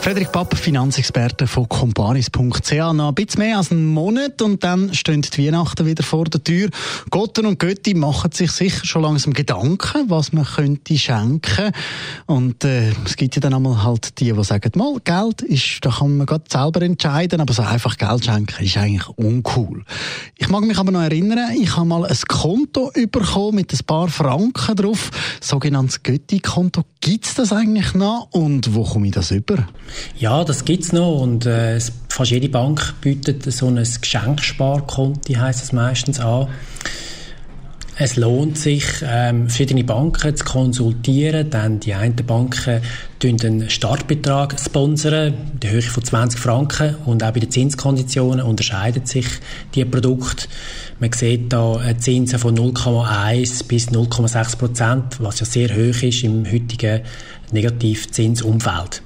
Frederik Papp, Finanzexperte von comparis.ch. Noch ein bisschen mehr als einen Monat und dann stehen die Weihnachten wieder vor der Tür. Gotten und Götti machen sich sicher schon langsam Gedanken, was man könnte schenken. Und äh, es gibt ja dann einmal halt die, die sagen, mal, Geld ist, da kann man gerade selber entscheiden, aber so einfach Geld schenken ist eigentlich uncool. Ich mag mich aber noch erinnern, ich habe mal ein Konto bekommen mit ein paar Franken drauf, sogenanntes Götti-Konto. Gibt's das eigentlich noch und wo komme ich das über? Ja, das gibt's noch und äh, fast jede Bank bietet so ein Geschenksparkonto, heißt es meistens an. Es lohnt sich, ähm, verschiedene Banken zu konsultieren, denn die einen Banken einen Startbetrag sponsern, die Höhe von 20 Franken und auch bei den Zinskonditionen unterscheiden sich die Produkte. Man sieht da Zinsen von 0,1 bis 0,6 Prozent, was ja sehr hoch ist im heutigen Negativzinsumfeld.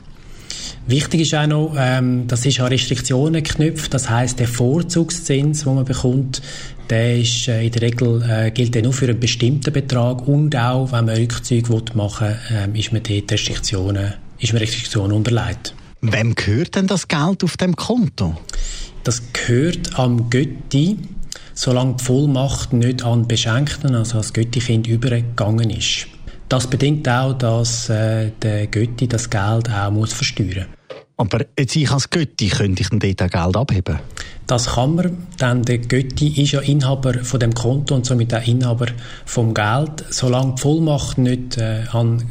Wichtig ist auch noch, ähm, das ist an Restriktionen geknüpft. Das heißt, der Vorzugszins, den man bekommt, der ist äh, in der Regel äh, gilt der nur für einen bestimmten Betrag und auch, wenn man Rückzüge machen will, ähm, ist man dort Restriktionen, ist man Restriktionen unterlegt. Wem gehört denn das Geld auf dem Konto? Das gehört am Götti, solange die Vollmacht nicht an Beschenkten, also als Götti-Kind übergegangen ist. Das bedingt auch, dass äh, der Götti das Geld auch muss versteuern aber jetzt ich als Götti, könnte ich denn dort auch Geld abheben? Das kann man, denn der Götti ist ja Inhaber von dem Konto und somit auch Inhaber vom Geld. Solange die Vollmacht nicht äh, an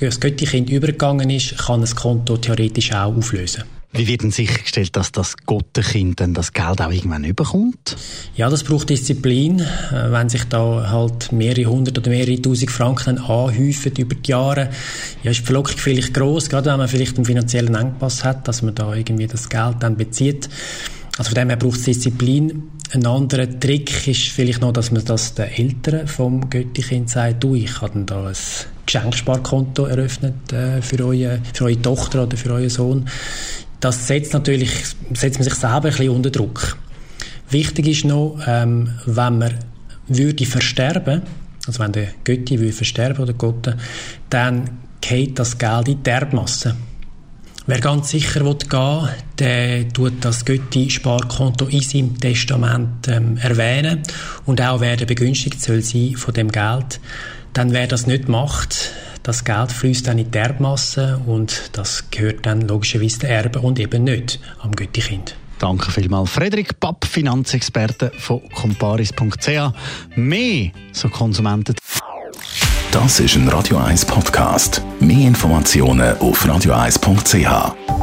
das Götti-Kind übergegangen ist, kann das Konto theoretisch auch auflösen. Wie wird denn sichergestellt, dass das Gottenkind dann das Geld auch irgendwann überkommt? Ja, das braucht Disziplin. Äh, wenn sich da halt mehrere hundert oder mehrere tausend Franken anhäufen über die Jahre, ja, ist die Verlockung vielleicht groß, gerade wenn man vielleicht einen finanziellen Engpass hat, dass man da irgendwie das Geld dann bezieht. Also von dem her braucht es Disziplin. Ein anderer Trick ist vielleicht noch, dass man das den Eltern vom Göttikind sagt, du, ich habe da ein Geschenksparkonto eröffnet äh, für, eure, für eure Tochter oder für euren Sohn das setzt natürlich, setzt man sich selber ein bisschen unter Druck. Wichtig ist noch, ähm, wenn man würde versterben, also wenn der Götti würde versterben oder Gott, dann geht das Geld in die Erbmasse. Wer ganz sicher will gehen der tut das Götti-Sparkonto in seinem Testament ähm, erwähnen und auch wer der begünstigt soll sein von dem Geld. Dann wer das nicht macht, das Geld fließt dann in die Erbmasse und das gehört dann logischerweise der Erbe und eben nicht am Göttikind. Danke vielmals. Frederik Papp, Finanzexperte von comparis.ch. Mehr so Konsumenten. Das ist ein Radio 1 Podcast. Mehr Informationen auf radio1.ch.